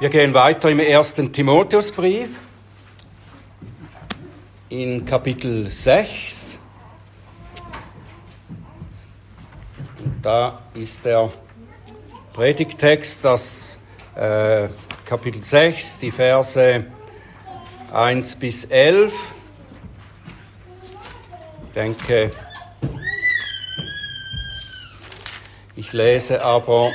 Wir gehen weiter im ersten Timotheusbrief in Kapitel 6. Und da ist der Predigtext, das äh, Kapitel 6, die Verse 1 bis 11. Ich denke, ich lese aber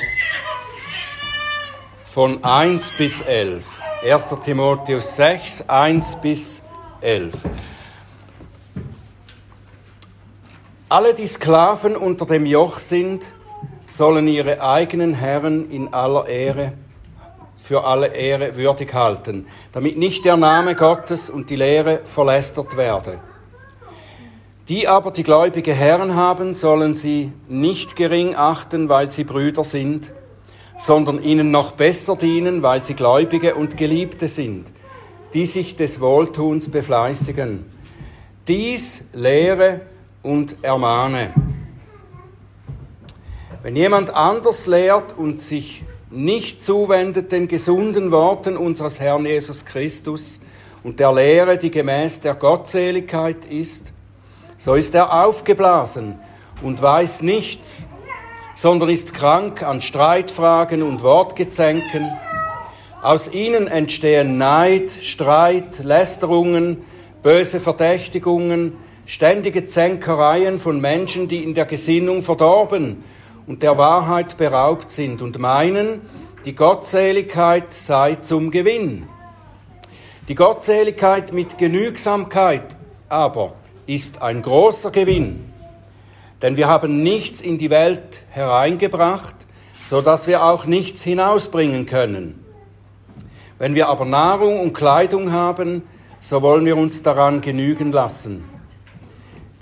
von 1 bis 11. 1. Timotheus 6, 1 bis 11. Alle, die Sklaven unter dem Joch sind, sollen ihre eigenen Herren in aller Ehre, für alle Ehre würdig halten, damit nicht der Name Gottes und die Lehre verlästert werde. Die aber die gläubige Herren haben, sollen sie nicht gering achten, weil sie Brüder sind, sondern ihnen noch besser dienen, weil sie Gläubige und Geliebte sind, die sich des Wohltuns befleißigen. Dies lehre und ermahne. Wenn jemand anders lehrt und sich nicht zuwendet den gesunden Worten unseres Herrn Jesus Christus und der Lehre, die gemäß der Gottseligkeit ist, so ist er aufgeblasen und weiß nichts, sondern ist krank an Streitfragen und Wortgezänken. Aus ihnen entstehen Neid, Streit, Lästerungen, böse Verdächtigungen, ständige Zänkereien von Menschen, die in der Gesinnung verdorben und der Wahrheit beraubt sind und meinen, die Gottseligkeit sei zum Gewinn. Die Gottseligkeit mit Genügsamkeit aber ist ein großer Gewinn. Denn wir haben nichts in die Welt hereingebracht, so dass wir auch nichts hinausbringen können. Wenn wir aber Nahrung und Kleidung haben, so wollen wir uns daran genügen lassen.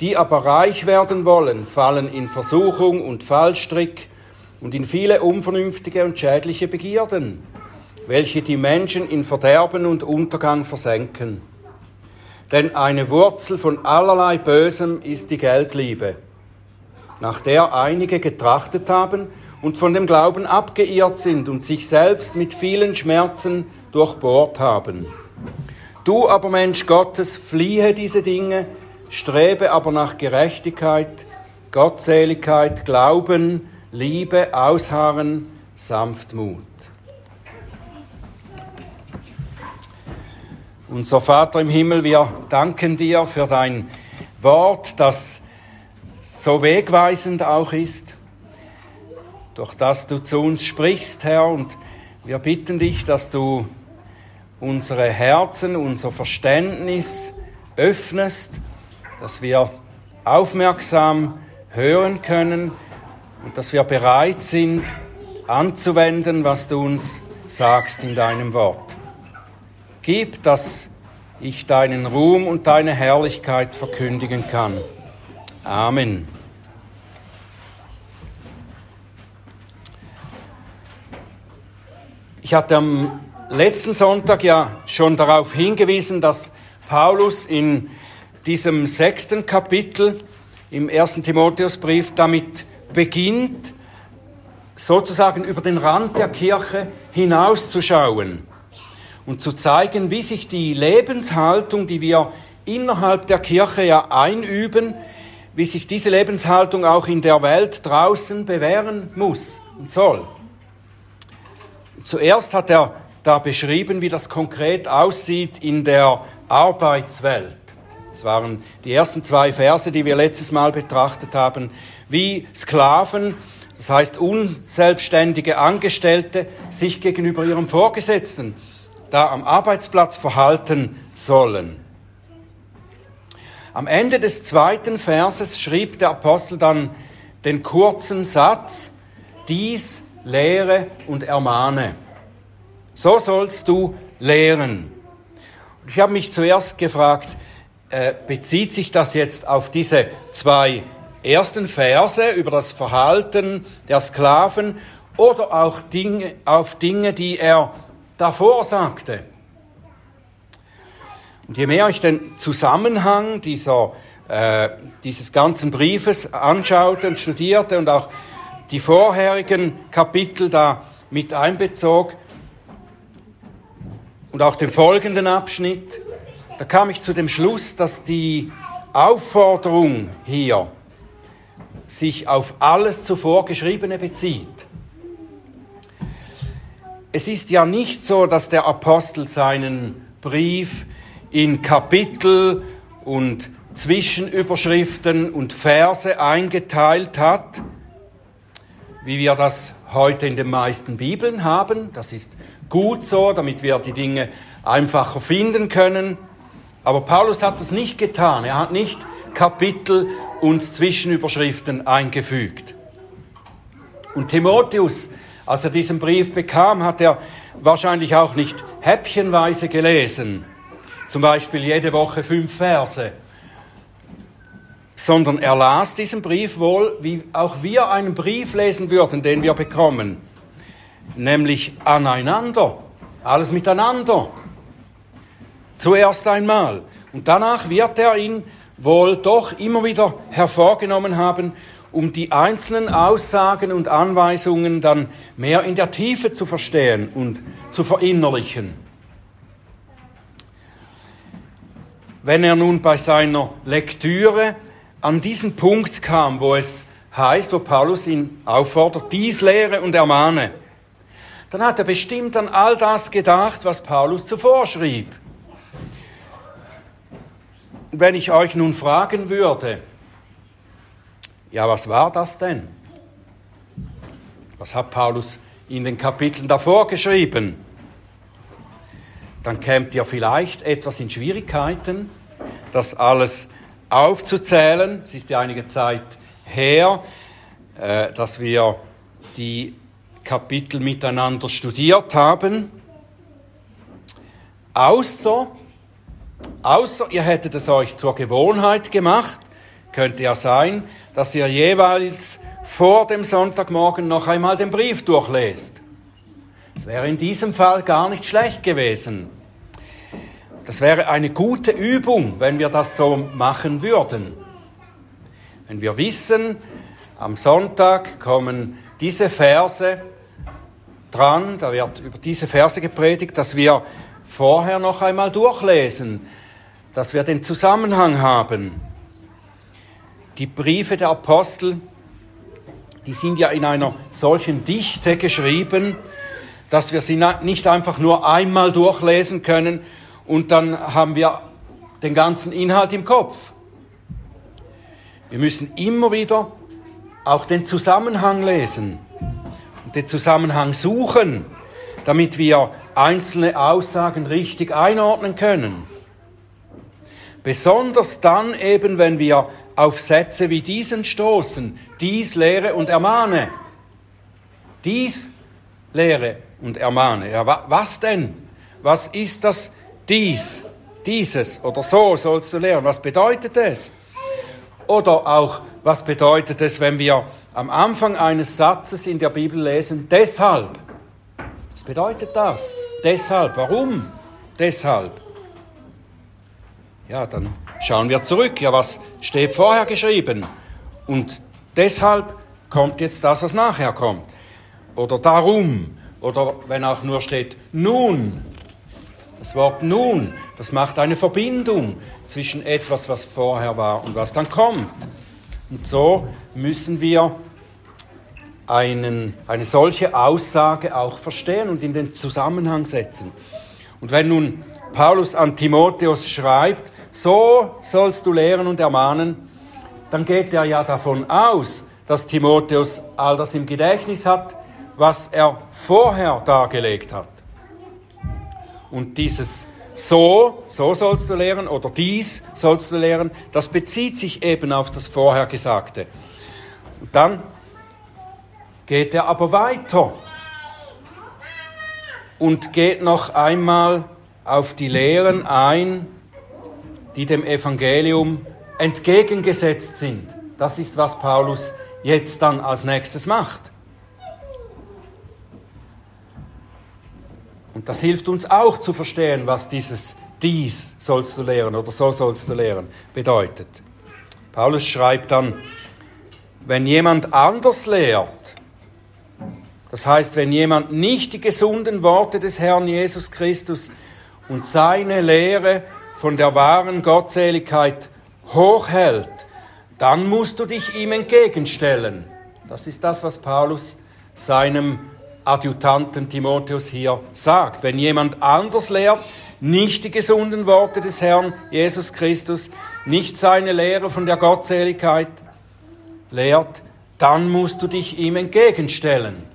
Die aber reich werden wollen, fallen in Versuchung und Fallstrick und in viele unvernünftige und schädliche Begierden, welche die Menschen in Verderben und Untergang versenken. Denn eine Wurzel von allerlei Bösem ist die Geldliebe nach der einige getrachtet haben und von dem Glauben abgeirrt sind und sich selbst mit vielen Schmerzen durchbohrt haben. Du aber Mensch Gottes, fliehe diese Dinge, strebe aber nach Gerechtigkeit, Gottseligkeit, Glauben, Liebe, Ausharren, Sanftmut. Unser Vater im Himmel, wir danken dir für dein Wort, das so wegweisend auch ist, durch das du zu uns sprichst, Herr, und wir bitten dich, dass du unsere Herzen, unser Verständnis öffnest, dass wir aufmerksam hören können und dass wir bereit sind, anzuwenden, was du uns sagst in deinem Wort. Gib, dass ich deinen Ruhm und deine Herrlichkeit verkündigen kann. Amen. Ich hatte am letzten Sonntag ja schon darauf hingewiesen, dass Paulus in diesem sechsten Kapitel im ersten Timotheusbrief damit beginnt, sozusagen über den Rand der Kirche hinauszuschauen und zu zeigen, wie sich die Lebenshaltung, die wir innerhalb der Kirche ja einüben, wie sich diese Lebenshaltung auch in der Welt draußen bewähren muss und soll. Zuerst hat er da beschrieben, wie das konkret aussieht in der Arbeitswelt. Das waren die ersten zwei Verse, die wir letztes Mal betrachtet haben, wie Sklaven, das heißt unselbstständige Angestellte, sich gegenüber ihrem Vorgesetzten da am Arbeitsplatz verhalten sollen. Am Ende des zweiten Verses schrieb der Apostel dann den kurzen Satz, dies lehre und ermahne. So sollst du lehren. Ich habe mich zuerst gefragt, äh, bezieht sich das jetzt auf diese zwei ersten Verse über das Verhalten der Sklaven oder auch Dinge, auf Dinge, die er davor sagte? Und je mehr ich den Zusammenhang dieser, äh, dieses ganzen Briefes anschaute und studierte und auch die vorherigen Kapitel da mit einbezog, und auch dem folgenden Abschnitt, da kam ich zu dem Schluss, dass die Aufforderung hier sich auf alles zuvor Geschriebene bezieht. Es ist ja nicht so, dass der Apostel seinen Brief in Kapitel und Zwischenüberschriften und Verse eingeteilt hat, wie wir das heute in den meisten Bibeln haben. Das ist gut so, damit wir die Dinge einfacher finden können. Aber Paulus hat das nicht getan. Er hat nicht Kapitel und Zwischenüberschriften eingefügt. Und Timotheus, als er diesen Brief bekam, hat er wahrscheinlich auch nicht häppchenweise gelesen, zum Beispiel jede Woche fünf Verse, sondern er las diesen Brief wohl, wie auch wir einen Brief lesen würden, den wir bekommen, nämlich aneinander, alles miteinander. Zuerst einmal. Und danach wird er ihn wohl doch immer wieder hervorgenommen haben, um die einzelnen Aussagen und Anweisungen dann mehr in der Tiefe zu verstehen und zu verinnerlichen. Wenn er nun bei seiner Lektüre an diesen Punkt kam, wo es heißt, wo Paulus ihn auffordert, dies lehre und ermahne, dann hat er bestimmt an all das gedacht, was Paulus zuvor schrieb. Wenn ich euch nun fragen würde, ja, was war das denn? Was hat Paulus in den Kapiteln davor geschrieben? Dann kämt ihr vielleicht etwas in Schwierigkeiten, das alles aufzuzählen. Es ist ja einige Zeit her, äh, dass wir die Kapitel miteinander studiert haben. Außer, außer ihr hättet es euch zur Gewohnheit gemacht, könnte ja sein, dass ihr jeweils vor dem Sonntagmorgen noch einmal den Brief durchlest. Es wäre in diesem Fall gar nicht schlecht gewesen. Das wäre eine gute Übung, wenn wir das so machen würden. Wenn wir wissen, am Sonntag kommen diese Verse dran, da wird über diese Verse gepredigt, dass wir vorher noch einmal durchlesen, dass wir den Zusammenhang haben. Die Briefe der Apostel, die sind ja in einer solchen Dichte geschrieben, dass wir sie nicht einfach nur einmal durchlesen können und dann haben wir den ganzen Inhalt im Kopf. Wir müssen immer wieder auch den Zusammenhang lesen und den Zusammenhang suchen, damit wir einzelne Aussagen richtig einordnen können. Besonders dann eben, wenn wir auf Sätze wie diesen stoßen. Dies lehre und ermahne. Dies lehre und ermahne. Ja, was denn? Was ist das dies? Dieses oder so sollst du lehren. Was bedeutet es? Oder auch, was bedeutet es, wenn wir am Anfang eines Satzes in der Bibel lesen, deshalb? Was bedeutet das? Deshalb. Warum? Deshalb. Ja, dann schauen wir zurück. Ja, was steht vorher geschrieben? Und deshalb kommt jetzt das, was nachher kommt. Oder darum. Oder wenn auch nur steht nun. Das Wort nun, das macht eine Verbindung zwischen etwas, was vorher war und was dann kommt. Und so müssen wir einen, eine solche Aussage auch verstehen und in den Zusammenhang setzen. Und wenn nun Paulus an Timotheus schreibt, so sollst du lehren und ermahnen, dann geht er ja davon aus, dass Timotheus all das im Gedächtnis hat, was er vorher dargelegt hat. Und dieses so, so sollst du lehren oder dies sollst du lehren, das bezieht sich eben auf das vorher Gesagte. Und dann geht er aber weiter und geht noch einmal auf die Lehren ein, die dem Evangelium entgegengesetzt sind. Das ist, was Paulus jetzt dann als nächstes macht. Und das hilft uns auch zu verstehen, was dieses dies sollst du lehren oder so sollst du lehren bedeutet. Paulus schreibt dann, wenn jemand anders lehrt, das heißt, wenn jemand nicht die gesunden Worte des Herrn Jesus Christus und seine Lehre von der wahren Gottseligkeit hochhält, dann musst du dich ihm entgegenstellen. Das ist das, was Paulus seinem Adjutanten Timotheus hier sagt. Wenn jemand anders lehrt, nicht die gesunden Worte des Herrn Jesus Christus, nicht seine Lehre von der Gottseligkeit lehrt, dann musst du dich ihm entgegenstellen.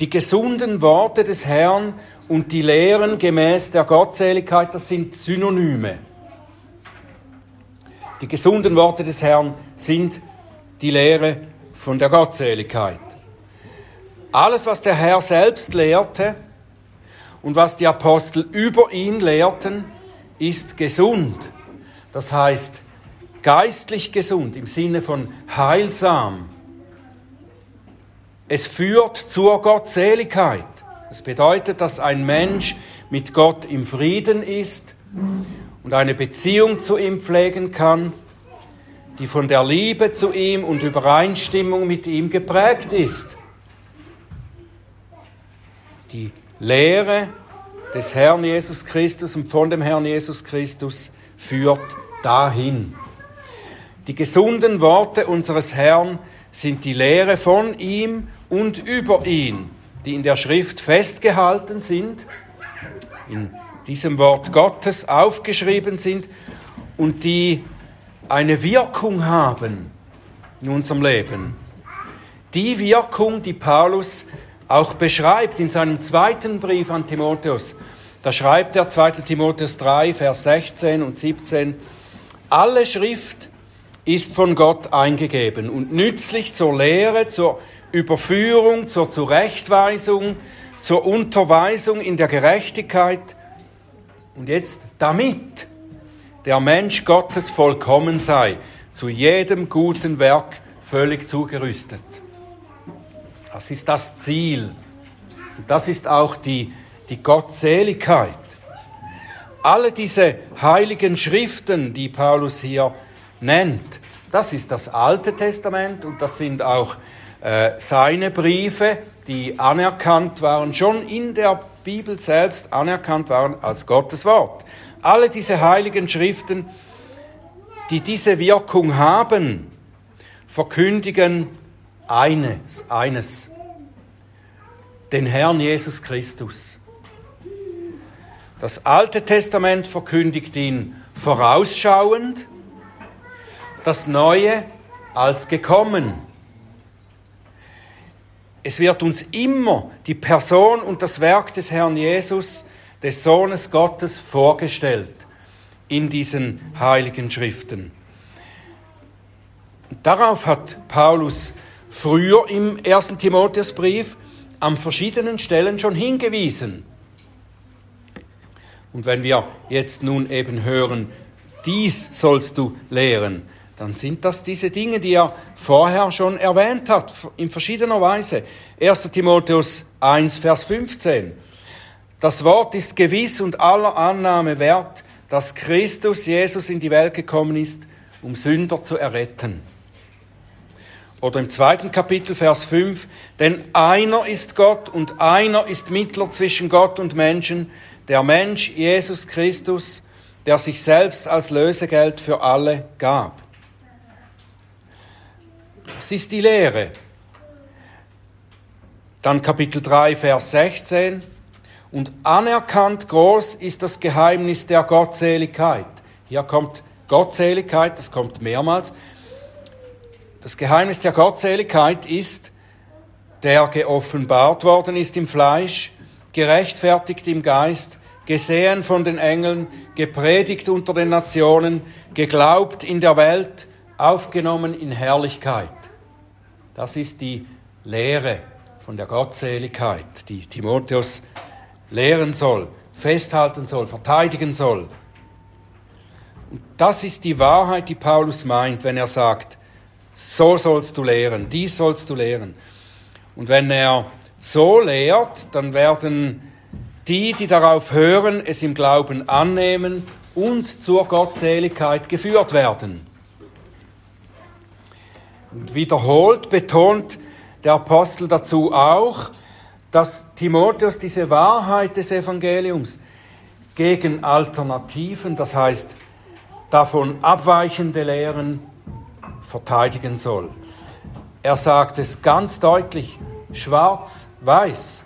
Die gesunden Worte des Herrn und die Lehren gemäß der Gottseligkeit, das sind Synonyme. Die gesunden Worte des Herrn sind die Lehre von der Gottseligkeit. Alles, was der Herr selbst lehrte und was die Apostel über ihn lehrten, ist gesund. Das heißt geistlich gesund im Sinne von heilsam. Es führt zur Gottseligkeit. Das bedeutet, dass ein Mensch mit Gott im Frieden ist und eine Beziehung zu ihm pflegen kann, die von der Liebe zu ihm und Übereinstimmung mit ihm geprägt ist. Die Lehre des Herrn Jesus Christus und von dem Herrn Jesus Christus führt dahin. Die gesunden Worte unseres Herrn sind die Lehre von ihm und über ihn, die in der Schrift festgehalten sind, in diesem Wort Gottes aufgeschrieben sind und die eine Wirkung haben in unserem Leben. Die Wirkung, die Paulus auch beschreibt in seinem zweiten Brief an Timotheus. Da schreibt er 2. Timotheus 3, Vers 16 und 17, alle Schrift ist von Gott eingegeben und nützlich zur Lehre, zur Überführung, zur Zurechtweisung, zur Unterweisung in der Gerechtigkeit. Und jetzt, damit der Mensch Gottes vollkommen sei, zu jedem guten Werk völlig zugerüstet. Das ist das Ziel. Und das ist auch die, die Gottseligkeit. Alle diese heiligen Schriften, die Paulus hier nennt. Das ist das Alte Testament und das sind auch äh, seine Briefe, die anerkannt waren, schon in der Bibel selbst anerkannt waren als Gottes Wort. Alle diese heiligen Schriften, die diese Wirkung haben, verkündigen eines, eines, den Herrn Jesus Christus. Das Alte Testament verkündigt ihn vorausschauend das Neue als gekommen. Es wird uns immer die Person und das Werk des Herrn Jesus, des Sohnes Gottes, vorgestellt in diesen heiligen Schriften. Darauf hat Paulus früher im ersten Timotheusbrief an verschiedenen Stellen schon hingewiesen. Und wenn wir jetzt nun eben hören, dies sollst du lehren, dann sind das diese Dinge, die er vorher schon erwähnt hat, in verschiedener Weise. 1. Timotheus 1, Vers 15. Das Wort ist gewiss und aller Annahme wert, dass Christus Jesus in die Welt gekommen ist, um Sünder zu erretten. Oder im zweiten Kapitel, Vers 5, denn einer ist Gott und einer ist Mittler zwischen Gott und Menschen, der Mensch Jesus Christus, der sich selbst als Lösegeld für alle gab. Das ist die Lehre. Dann Kapitel 3, Vers 16. Und anerkannt groß ist das Geheimnis der Gottseligkeit. Hier kommt Gottseligkeit, das kommt mehrmals. Das Geheimnis der Gottseligkeit ist, der geoffenbart worden ist im Fleisch, gerechtfertigt im Geist, gesehen von den Engeln, gepredigt unter den Nationen, geglaubt in der Welt, aufgenommen in Herrlichkeit. Das ist die Lehre von der Gottseligkeit, die Timotheus lehren soll, festhalten soll, verteidigen soll. Und das ist die Wahrheit, die Paulus meint, wenn er sagt, so sollst du lehren, dies sollst du lehren. Und wenn er so lehrt, dann werden die, die darauf hören, es im Glauben annehmen und zur Gottseligkeit geführt werden. Und wiederholt betont der Apostel dazu auch, dass Timotheus diese Wahrheit des Evangeliums gegen Alternativen, das heißt davon abweichende Lehren, verteidigen soll. Er sagt es ganz deutlich, schwarz-weiß.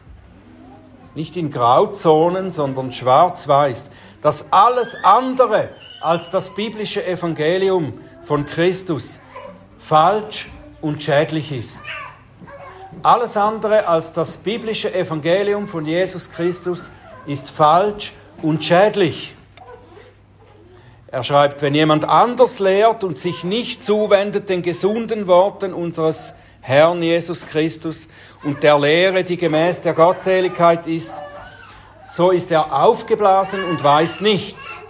Nicht in Grauzonen, sondern schwarz-weiß. Dass alles andere als das biblische Evangelium von Christus falsch und schädlich ist. Alles andere als das biblische Evangelium von Jesus Christus ist falsch und schädlich. Er schreibt, wenn jemand anders lehrt und sich nicht zuwendet den gesunden Worten unseres Herrn Jesus Christus und der Lehre, die gemäß der Gottseligkeit ist, so ist er aufgeblasen und weiß nichts.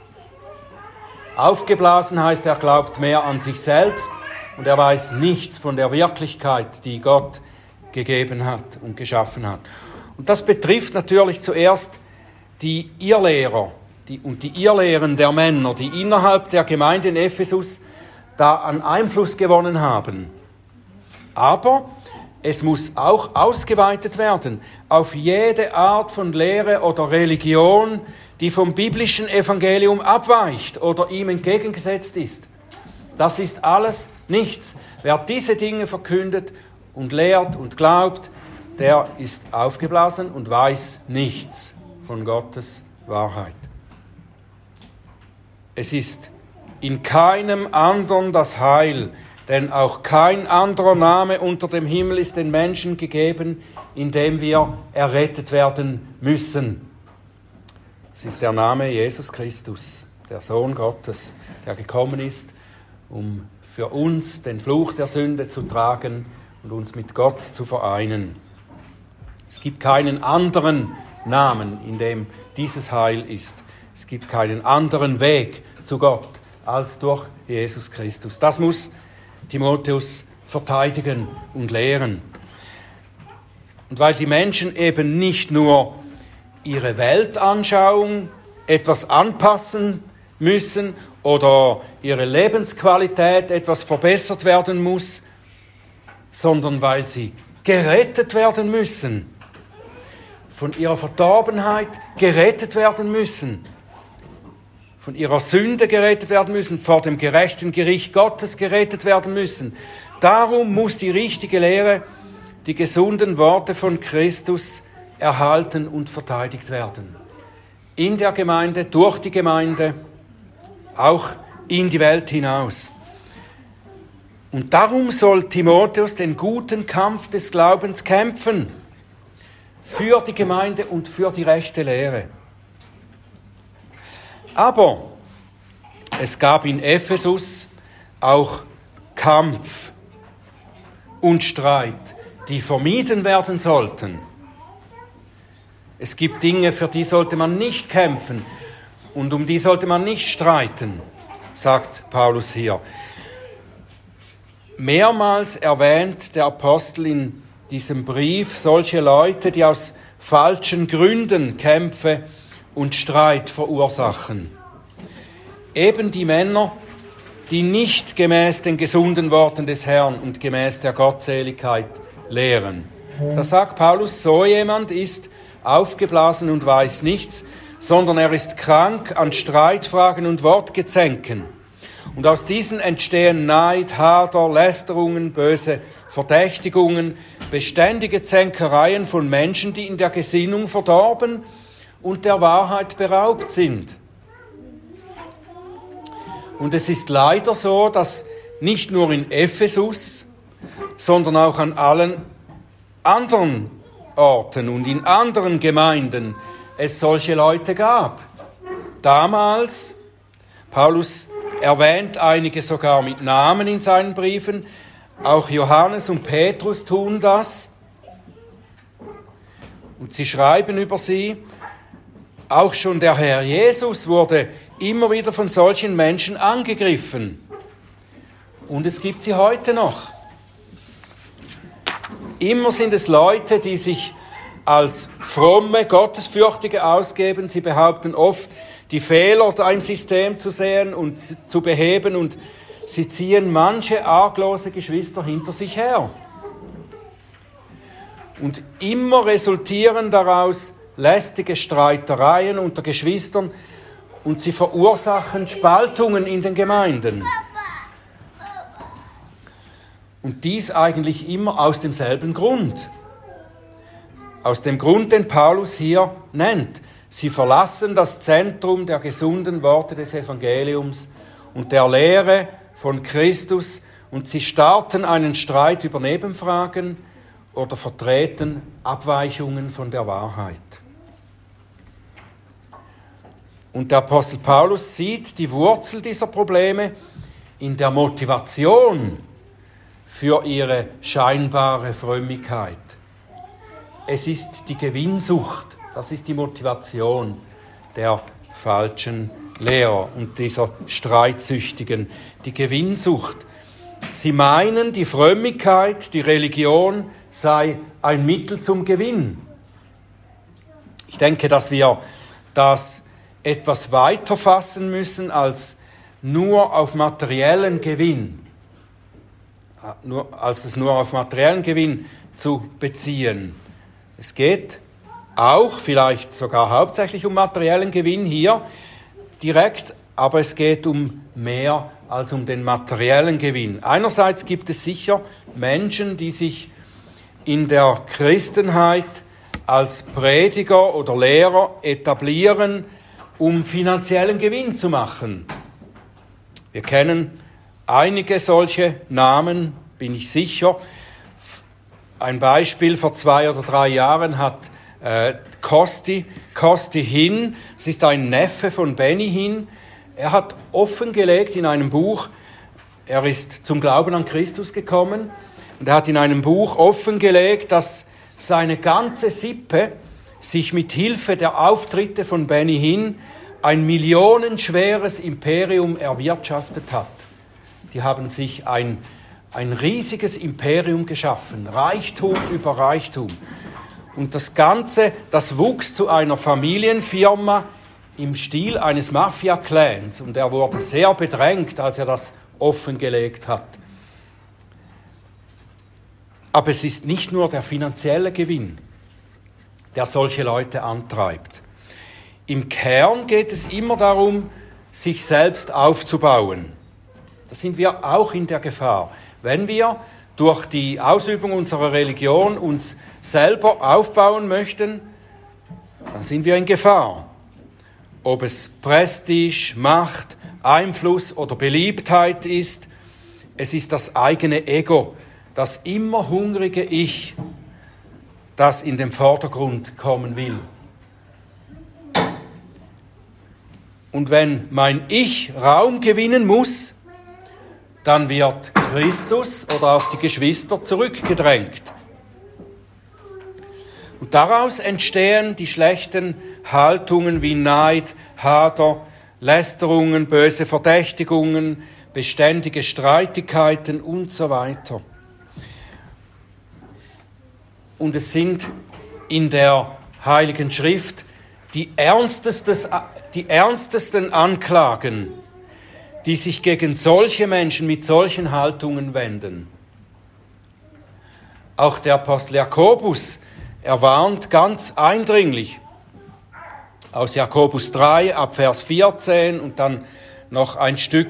Aufgeblasen heißt, er glaubt mehr an sich selbst und er weiß nichts von der Wirklichkeit, die Gott gegeben hat und geschaffen hat. Und das betrifft natürlich zuerst die Irrlehrer, die, und die Irrlehren der Männer, die innerhalb der Gemeinde in Ephesus da an Einfluss gewonnen haben. Aber es muss auch ausgeweitet werden auf jede Art von Lehre oder Religion, die vom biblischen Evangelium abweicht oder ihm entgegengesetzt ist. Das ist alles nichts. Wer diese Dinge verkündet und lehrt und glaubt, der ist aufgeblasen und weiß nichts von Gottes Wahrheit. Es ist in keinem anderen das Heil, denn auch kein anderer Name unter dem Himmel ist den Menschen gegeben, in dem wir errettet werden müssen. Es ist der Name Jesus Christus, der Sohn Gottes, der gekommen ist, um für uns den Fluch der Sünde zu tragen und uns mit Gott zu vereinen. Es gibt keinen anderen Namen, in dem dieses Heil ist. Es gibt keinen anderen Weg zu Gott als durch Jesus Christus. Das muss Timotheus verteidigen und lehren. Und weil die Menschen eben nicht nur ihre Weltanschauung etwas anpassen müssen oder ihre Lebensqualität etwas verbessert werden muss, sondern weil sie gerettet werden müssen, von ihrer Verdorbenheit gerettet werden müssen von ihrer Sünde gerettet werden müssen, vor dem gerechten Gericht Gottes gerettet werden müssen. Darum muss die richtige Lehre, die gesunden Worte von Christus erhalten und verteidigt werden. In der Gemeinde, durch die Gemeinde, auch in die Welt hinaus. Und darum soll Timotheus den guten Kampf des Glaubens kämpfen. Für die Gemeinde und für die rechte Lehre. Aber es gab in Ephesus auch Kampf und Streit, die vermieden werden sollten. Es gibt Dinge, für die sollte man nicht kämpfen und um die sollte man nicht streiten, sagt Paulus hier. Mehrmals erwähnt der Apostel in diesem Brief solche Leute, die aus falschen Gründen Kämpfe und Streit verursachen. Eben die Männer, die nicht gemäß den gesunden Worten des Herrn und gemäß der Gottseligkeit lehren. Da sagt Paulus, so jemand ist aufgeblasen und weiß nichts, sondern er ist krank an Streitfragen und Wortgezänken. Und aus diesen entstehen Neid, Hader, Lästerungen, böse Verdächtigungen, beständige Zänkereien von Menschen, die in der Gesinnung verdorben und der Wahrheit beraubt sind. Und es ist leider so, dass nicht nur in Ephesus, sondern auch an allen anderen Orten und in anderen Gemeinden es solche Leute gab. Damals, Paulus erwähnt einige sogar mit Namen in seinen Briefen, auch Johannes und Petrus tun das. Und sie schreiben über sie, auch schon der Herr Jesus wurde immer wieder von solchen Menschen angegriffen. Und es gibt sie heute noch. Immer sind es Leute, die sich als fromme, gottesfürchtige ausgeben. Sie behaupten oft, die Fehler im System zu sehen und zu beheben und sie ziehen manche arglose Geschwister hinter sich her. Und immer resultieren daraus lästige Streitereien unter Geschwistern, und sie verursachen Spaltungen in den Gemeinden. Und dies eigentlich immer aus demselben Grund. Aus dem Grund, den Paulus hier nennt. Sie verlassen das Zentrum der gesunden Worte des Evangeliums und der Lehre von Christus und sie starten einen Streit über Nebenfragen oder vertreten Abweichungen von der Wahrheit. Und der Apostel Paulus sieht die Wurzel dieser Probleme in der Motivation für ihre scheinbare Frömmigkeit. Es ist die Gewinnsucht, das ist die Motivation der falschen Lehrer und dieser Streitsüchtigen. Die Gewinnsucht. Sie meinen, die Frömmigkeit, die Religion sei ein Mittel zum Gewinn. Ich denke, dass wir das etwas weiter fassen müssen als nur auf materiellen Gewinn, nur, als es nur auf materiellen Gewinn zu beziehen. Es geht auch, vielleicht sogar hauptsächlich um materiellen Gewinn hier direkt, aber es geht um mehr als um den materiellen Gewinn. Einerseits gibt es sicher Menschen, die sich in der Christenheit als Prediger oder Lehrer etablieren, um finanziellen Gewinn zu machen. Wir kennen einige solche Namen, bin ich sicher. Ein Beispiel, vor zwei oder drei Jahren hat äh, Kosti, Kosti Hin, es ist ein Neffe von Benny Hin, er hat offengelegt in einem Buch, er ist zum Glauben an Christus gekommen und er hat in einem Buch offengelegt, dass seine ganze Sippe sich mit Hilfe der Auftritte von Benny Hinn ein millionenschweres Imperium erwirtschaftet hat. Die haben sich ein, ein riesiges Imperium geschaffen, Reichtum über Reichtum. Und das Ganze, das wuchs zu einer Familienfirma im Stil eines Mafia-Clans. Und er wurde sehr bedrängt, als er das offengelegt hat. Aber es ist nicht nur der finanzielle Gewinn der solche Leute antreibt. Im Kern geht es immer darum, sich selbst aufzubauen. Da sind wir auch in der Gefahr. Wenn wir durch die Ausübung unserer Religion uns selber aufbauen möchten, dann sind wir in Gefahr. Ob es Prestige, Macht, Einfluss oder Beliebtheit ist, es ist das eigene Ego, das immer hungrige Ich, das in den Vordergrund kommen will. Und wenn mein Ich Raum gewinnen muss, dann wird Christus oder auch die Geschwister zurückgedrängt. Und daraus entstehen die schlechten Haltungen wie Neid, Hader, Lästerungen, böse Verdächtigungen, beständige Streitigkeiten und so weiter und es sind in der Heiligen Schrift die, die ernstesten Anklagen, die sich gegen solche Menschen mit solchen Haltungen wenden. Auch der Apostel Jakobus erwarnt ganz eindringlich aus Jakobus 3 ab Vers 14 und dann noch ein Stück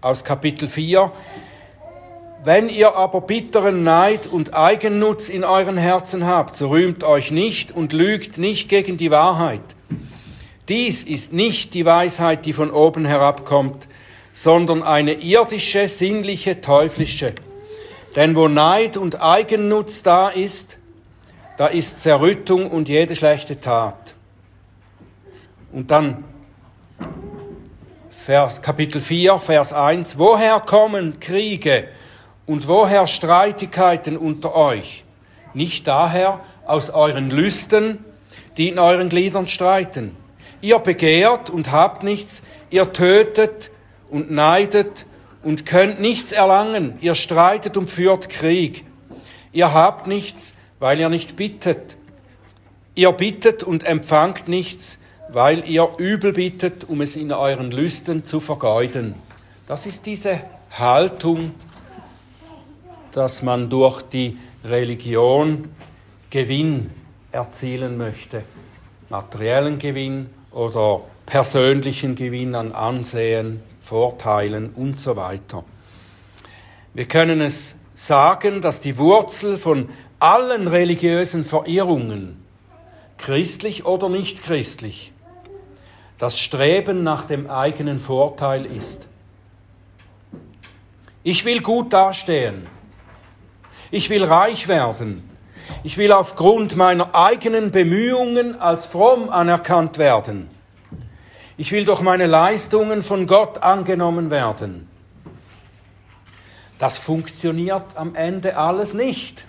aus Kapitel 4. Wenn ihr aber bitteren Neid und Eigennutz in euren Herzen habt, so rühmt euch nicht und lügt nicht gegen die Wahrheit. Dies ist nicht die Weisheit, die von oben herabkommt, sondern eine irdische, sinnliche, teuflische. Denn wo Neid und Eigennutz da ist, da ist Zerrüttung und jede schlechte Tat. Und dann Vers, Kapitel 4, Vers 1. Woher kommen Kriege und woher Streitigkeiten unter euch? Nicht daher aus euren Lüsten, die in euren Gliedern streiten. Ihr begehrt und habt nichts, ihr tötet und neidet und könnt nichts erlangen. Ihr streitet und führt Krieg. Ihr habt nichts, weil ihr nicht bittet. Ihr bittet und empfangt nichts, weil ihr übel bittet, um es in euren Lüsten zu vergeuden. Das ist diese Haltung, dass man durch die Religion Gewinn erzielen möchte. Materiellen Gewinn oder persönlichen Gewinn an Ansehen, Vorteilen und so weiter. Wir können es sagen, dass die Wurzel von allen religiösen Verirrungen, christlich oder nicht christlich, das Streben nach dem eigenen Vorteil ist. Ich will gut dastehen. Ich will reich werden. Ich will aufgrund meiner eigenen Bemühungen als fromm anerkannt werden. Ich will durch meine Leistungen von Gott angenommen werden. Das funktioniert am Ende alles nicht.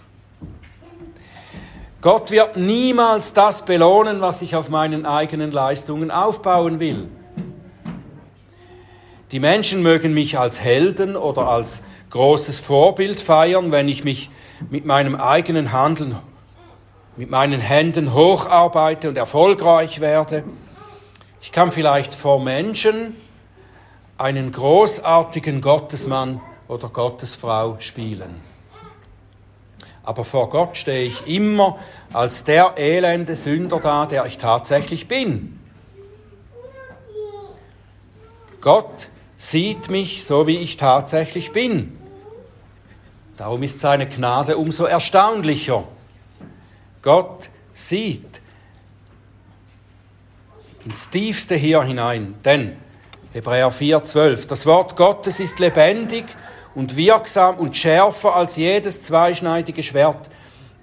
Gott wird niemals das belohnen, was ich auf meinen eigenen Leistungen aufbauen will. Die Menschen mögen mich als Helden oder als großes Vorbild feiern, wenn ich mich mit meinem eigenen Handeln, mit meinen Händen hocharbeite und erfolgreich werde. Ich kann vielleicht vor Menschen einen großartigen Gottesmann oder Gottesfrau spielen. Aber vor Gott stehe ich immer als der elende Sünder da, der ich tatsächlich bin. Gott sieht mich so, wie ich tatsächlich bin. Darum ist seine Gnade umso erstaunlicher. Gott sieht ins Tiefste hier hinein, denn Hebräer 4,12, das Wort Gottes ist lebendig und wirksam und schärfer als jedes zweischneidige Schwert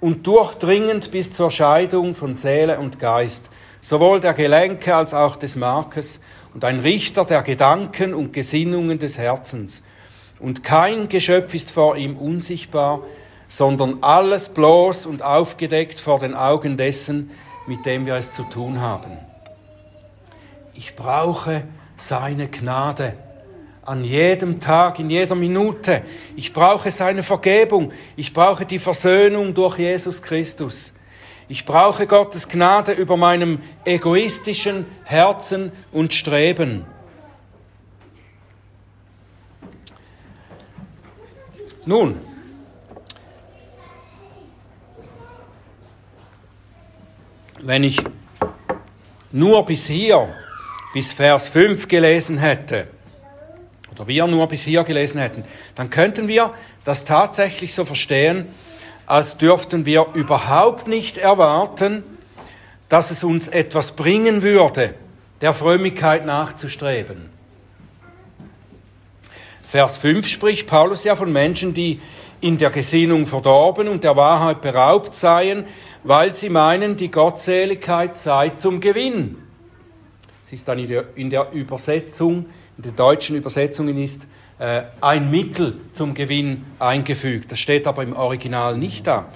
und durchdringend bis zur Scheidung von Seele und Geist, sowohl der Gelenke als auch des Markes und ein Richter der Gedanken und Gesinnungen des Herzens. Und kein Geschöpf ist vor ihm unsichtbar, sondern alles bloß und aufgedeckt vor den Augen dessen, mit dem wir es zu tun haben. Ich brauche seine Gnade an jedem Tag, in jeder Minute. Ich brauche seine Vergebung. Ich brauche die Versöhnung durch Jesus Christus. Ich brauche Gottes Gnade über meinem egoistischen Herzen und Streben. Nun, wenn ich nur bis hier, bis Vers 5 gelesen hätte, oder wir nur bis hier gelesen hätten, dann könnten wir das tatsächlich so verstehen, als dürften wir überhaupt nicht erwarten, dass es uns etwas bringen würde, der Frömmigkeit nachzustreben. Vers 5 spricht Paulus ja von Menschen, die in der Gesinnung verdorben und der Wahrheit beraubt seien, weil sie meinen, die Gottseligkeit sei zum Gewinn. Es ist dann in der, Übersetzung in den deutschen Übersetzungen ist äh, ein Mittel zum Gewinn eingefügt. Das steht aber im Original nicht da.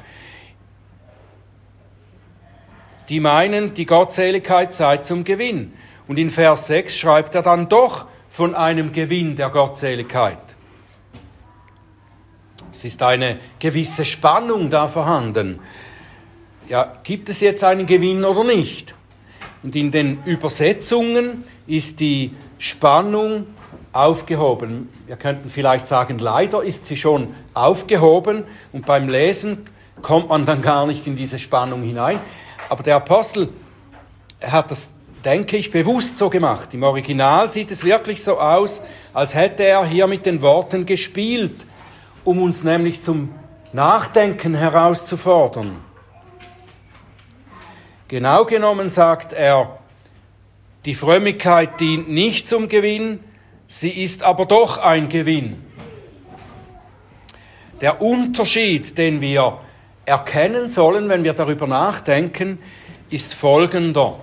Die meinen, die Gottseligkeit sei zum Gewinn. Und in Vers 6 schreibt er dann doch von einem Gewinn der Gottseligkeit. Es ist eine gewisse Spannung da vorhanden. Ja, gibt es jetzt einen Gewinn oder nicht? Und in den Übersetzungen ist die Spannung aufgehoben. Wir könnten vielleicht sagen, leider ist sie schon aufgehoben und beim Lesen kommt man dann gar nicht in diese Spannung hinein. Aber der Apostel hat das, denke ich, bewusst so gemacht. Im Original sieht es wirklich so aus, als hätte er hier mit den Worten gespielt, um uns nämlich zum Nachdenken herauszufordern. Genau genommen sagt er, die Frömmigkeit dient nicht zum Gewinn, sie ist aber doch ein Gewinn. Der Unterschied, den wir erkennen sollen, wenn wir darüber nachdenken, ist folgender.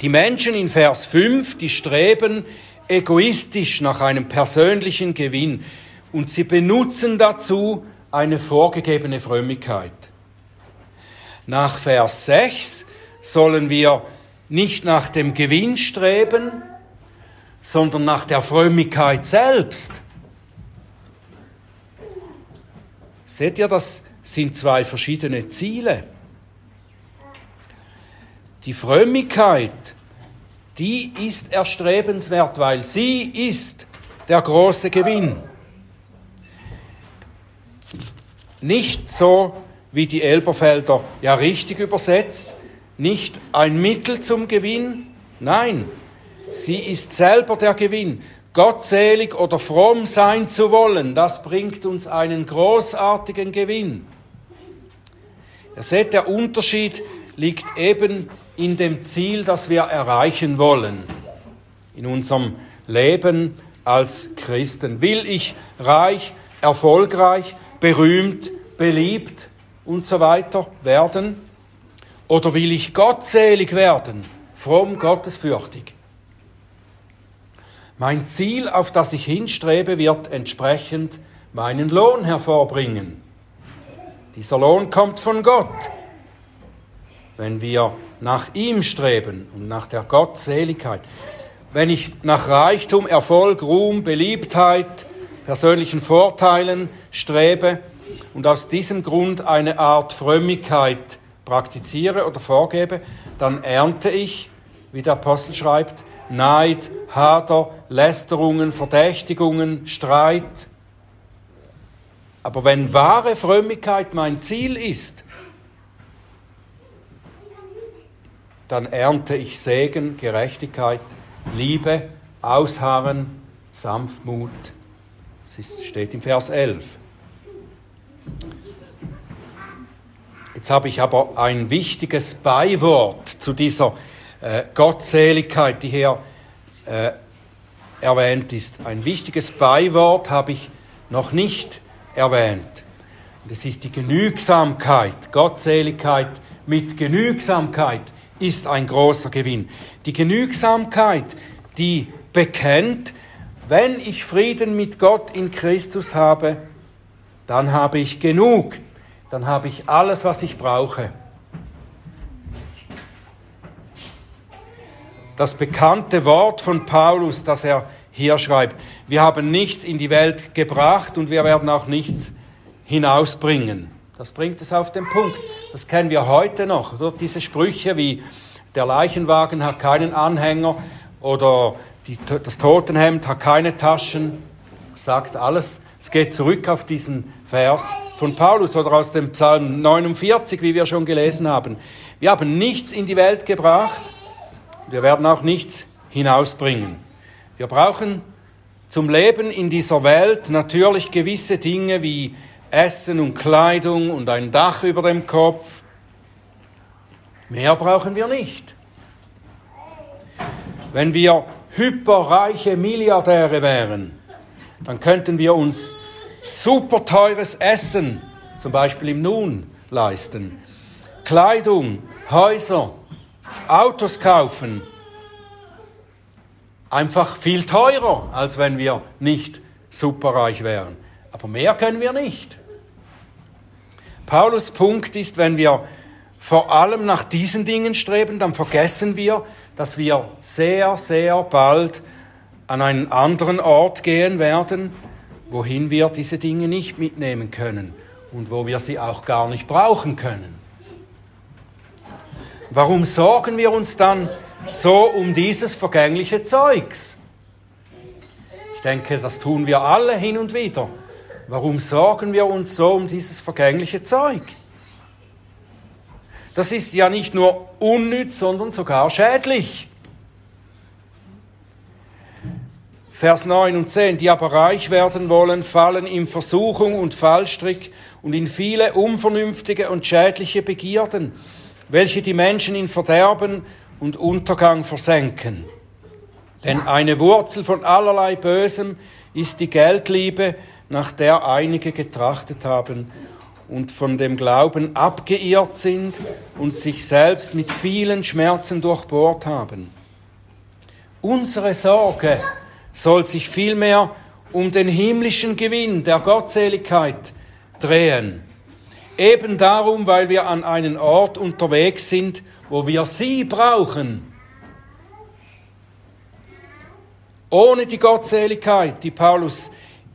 Die Menschen in Vers 5, die streben egoistisch nach einem persönlichen Gewinn und sie benutzen dazu eine vorgegebene Frömmigkeit. Nach Vers 6 sollen wir nicht nach dem Gewinn streben, sondern nach der Frömmigkeit selbst. Seht ihr, das sind zwei verschiedene Ziele. Die Frömmigkeit, die ist erstrebenswert, weil sie ist der große Gewinn. Nicht so, wie die Elberfelder ja richtig übersetzt, nicht ein Mittel zum Gewinn, nein, Sie ist selber der Gewinn. Gottselig oder fromm sein zu wollen, das bringt uns einen großartigen Gewinn. Ihr seht, der Unterschied liegt eben in dem Ziel, das wir erreichen wollen in unserem Leben als Christen. Will ich reich, erfolgreich, berühmt, beliebt und so weiter werden? Oder will ich gottselig werden, fromm, gottesfürchtig? Mein Ziel, auf das ich hinstrebe, wird entsprechend meinen Lohn hervorbringen. Dieser Lohn kommt von Gott. Wenn wir nach ihm streben und nach der Gottseligkeit, wenn ich nach Reichtum, Erfolg, Ruhm, Beliebtheit, persönlichen Vorteilen strebe und aus diesem Grund eine Art Frömmigkeit praktiziere oder vorgebe, dann ernte ich, wie der Apostel schreibt, Neid, Hader, Lästerungen, Verdächtigungen, Streit. Aber wenn wahre Frömmigkeit mein Ziel ist, dann ernte ich Segen, Gerechtigkeit, Liebe, Ausharren, Sanftmut. Das steht im Vers 11. Jetzt habe ich aber ein wichtiges Beiwort zu dieser äh, Gottseligkeit, die hier äh, erwähnt ist. Ein wichtiges Beiwort habe ich noch nicht erwähnt. Es ist die Genügsamkeit. Gottseligkeit mit Genügsamkeit ist ein großer Gewinn. Die Genügsamkeit, die bekennt, wenn ich Frieden mit Gott in Christus habe, dann habe ich genug dann habe ich alles, was ich brauche. Das bekannte Wort von Paulus, das er hier schreibt. Wir haben nichts in die Welt gebracht und wir werden auch nichts hinausbringen. Das bringt es auf den Punkt. Das kennen wir heute noch. Oder? Diese Sprüche wie der Leichenwagen hat keinen Anhänger oder die, das Totenhemd hat keine Taschen, sagt alles es geht zurück auf diesen Vers von Paulus oder aus dem Psalm 49, wie wir schon gelesen haben. Wir haben nichts in die Welt gebracht, wir werden auch nichts hinausbringen. Wir brauchen zum Leben in dieser Welt natürlich gewisse Dinge wie Essen und Kleidung und ein Dach über dem Kopf. Mehr brauchen wir nicht. Wenn wir hyperreiche Milliardäre wären, dann könnten wir uns super teures Essen, zum Beispiel im Nun, leisten. Kleidung, Häuser, Autos kaufen. Einfach viel teurer, als wenn wir nicht superreich wären. Aber mehr können wir nicht. Paulus Punkt ist, wenn wir vor allem nach diesen Dingen streben, dann vergessen wir, dass wir sehr, sehr bald an einen anderen Ort gehen werden, wohin wir diese Dinge nicht mitnehmen können und wo wir sie auch gar nicht brauchen können. Warum sorgen wir uns dann so um dieses vergängliche Zeugs? Ich denke, das tun wir alle hin und wieder. Warum sorgen wir uns so um dieses vergängliche Zeug? Das ist ja nicht nur unnütz, sondern sogar schädlich. Vers 9 und 10, die aber reich werden wollen, fallen in Versuchung und Fallstrick und in viele unvernünftige und schädliche Begierden, welche die Menschen in Verderben und Untergang versenken. Denn eine Wurzel von allerlei Bösem ist die Geldliebe, nach der einige getrachtet haben und von dem Glauben abgeirrt sind und sich selbst mit vielen Schmerzen durchbohrt haben. Unsere Sorge soll sich vielmehr um den himmlischen Gewinn der Gottseligkeit drehen. Eben darum, weil wir an einen Ort unterwegs sind, wo wir sie brauchen. Ohne die Gottseligkeit, die Paulus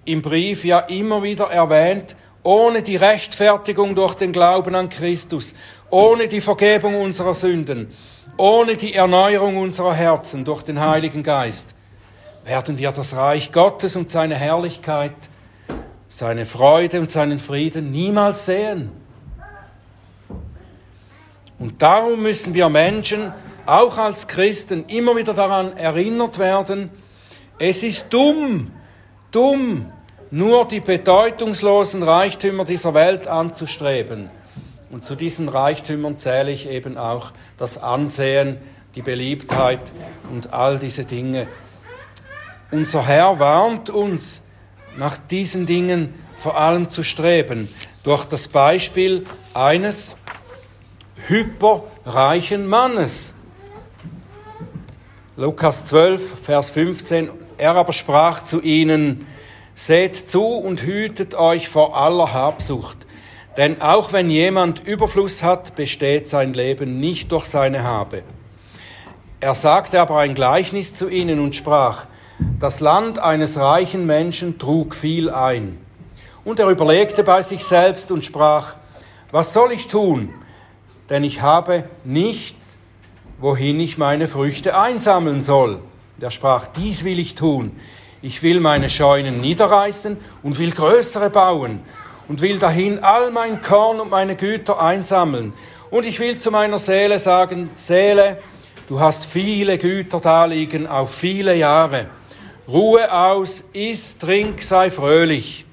im Brief ja immer wieder erwähnt, ohne die Rechtfertigung durch den Glauben an Christus, ohne die Vergebung unserer Sünden, ohne die Erneuerung unserer Herzen durch den Heiligen Geist, werden wir das Reich Gottes und seine Herrlichkeit, seine Freude und seinen Frieden niemals sehen. Und darum müssen wir Menschen auch als Christen immer wieder daran erinnert werden, es ist dumm, dumm, nur die bedeutungslosen Reichtümer dieser Welt anzustreben. Und zu diesen Reichtümern zähle ich eben auch das Ansehen, die Beliebtheit und all diese Dinge. Unser Herr warnt uns, nach diesen Dingen vor allem zu streben, durch das Beispiel eines hyperreichen Mannes. Lukas 12, Vers 15. Er aber sprach zu ihnen, Seht zu und hütet euch vor aller Habsucht. Denn auch wenn jemand Überfluss hat, besteht sein Leben nicht durch seine Habe. Er sagte aber ein Gleichnis zu ihnen und sprach, das Land eines reichen Menschen trug viel ein. Und er überlegte bei sich selbst und sprach, was soll ich tun? Denn ich habe nichts, wohin ich meine Früchte einsammeln soll. Er sprach, dies will ich tun ich will meine Scheunen niederreißen und will größere bauen und will dahin all mein Korn und meine Güter einsammeln. Und ich will zu meiner Seele sagen, Seele, du hast viele Güter da liegen auf viele Jahre. Ruhe aus, iss, trink, sei fröhlich.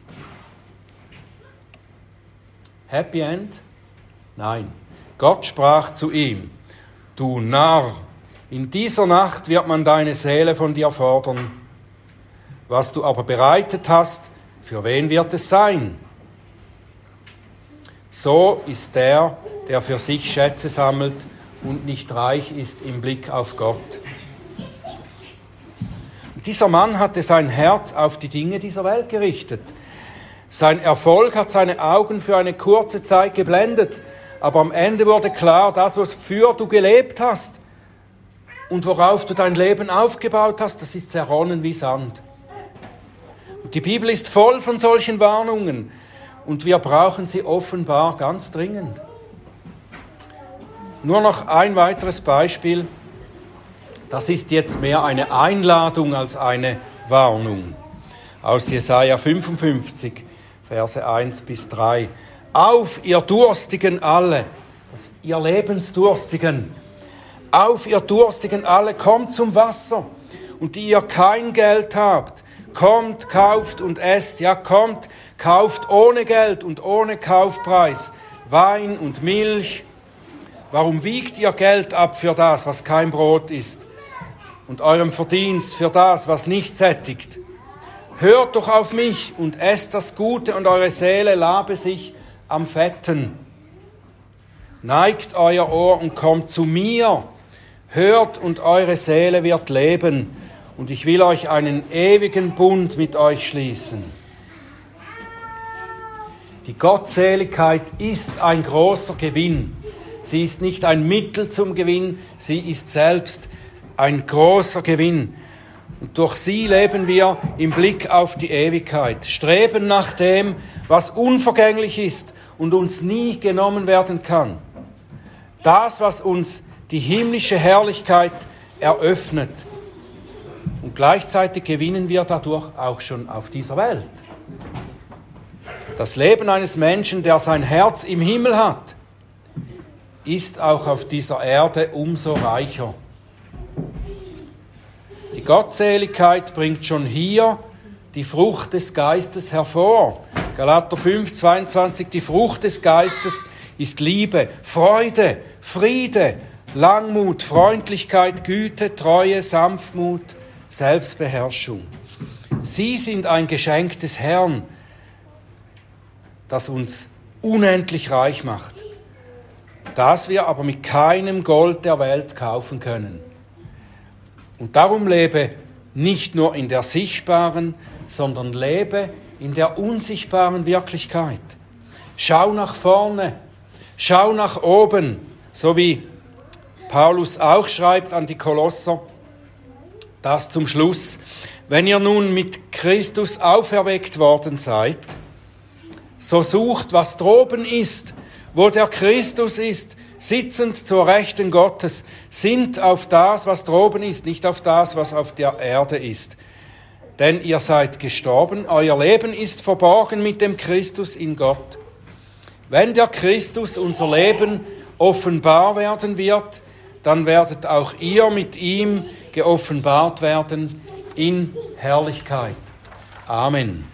Happy End? Nein. Gott sprach zu ihm, du Narr, in dieser Nacht wird man deine Seele von dir fordern was du aber bereitet hast, für wen wird es sein? So ist der, der für sich Schätze sammelt und nicht reich ist im Blick auf Gott. Dieser Mann hatte sein Herz auf die Dinge dieser Welt gerichtet. Sein Erfolg hat seine Augen für eine kurze Zeit geblendet, aber am Ende wurde klar, das, was für du gelebt hast und worauf du dein Leben aufgebaut hast, das ist zerronnen wie Sand. Die Bibel ist voll von solchen Warnungen und wir brauchen sie offenbar ganz dringend. Nur noch ein weiteres Beispiel. Das ist jetzt mehr eine Einladung als eine Warnung. Aus Jesaja 55, Verse 1 bis 3. Auf, ihr Durstigen alle, ihr Lebensdurstigen, auf, ihr Durstigen alle, kommt zum Wasser. Und die ihr kein Geld habt, Kommt, kauft und esst. Ja, kommt, kauft ohne Geld und ohne Kaufpreis Wein und Milch. Warum wiegt ihr Geld ab für das, was kein Brot ist? Und eurem Verdienst für das, was nicht sättigt? Hört doch auf mich und esst das Gute und eure Seele labe sich am Fetten. Neigt euer Ohr und kommt zu mir. Hört und eure Seele wird leben und ich will euch einen ewigen Bund mit euch schließen. Die Gottseligkeit ist ein großer Gewinn. Sie ist nicht ein Mittel zum Gewinn, sie ist selbst ein großer Gewinn. Und durch sie leben wir im Blick auf die Ewigkeit, streben nach dem, was unvergänglich ist und uns nie genommen werden kann. Das, was uns die himmlische Herrlichkeit eröffnet, und gleichzeitig gewinnen wir dadurch auch schon auf dieser Welt. Das Leben eines Menschen, der sein Herz im Himmel hat, ist auch auf dieser Erde umso reicher. Gottseligkeit bringt schon hier die Frucht des Geistes hervor. Galater 5, 22, die Frucht des Geistes ist Liebe, Freude, Friede, Langmut, Freundlichkeit, Güte, Treue, Sanftmut, Selbstbeherrschung. Sie sind ein Geschenk des Herrn, das uns unendlich reich macht, das wir aber mit keinem Gold der Welt kaufen können. Und darum lebe nicht nur in der sichtbaren, sondern lebe in der unsichtbaren Wirklichkeit. Schau nach vorne, schau nach oben, so wie Paulus auch schreibt an die Kolosser. Das zum Schluss. Wenn ihr nun mit Christus auferweckt worden seid, so sucht, was droben ist, wo der Christus ist, sitzend zur Rechten Gottes, sind auf das, was droben ist, nicht auf das, was auf der Erde ist. Denn ihr seid gestorben, euer Leben ist verborgen mit dem Christus in Gott. Wenn der Christus unser Leben offenbar werden wird, dann werdet auch ihr mit ihm geoffenbart werden in Herrlichkeit. Amen.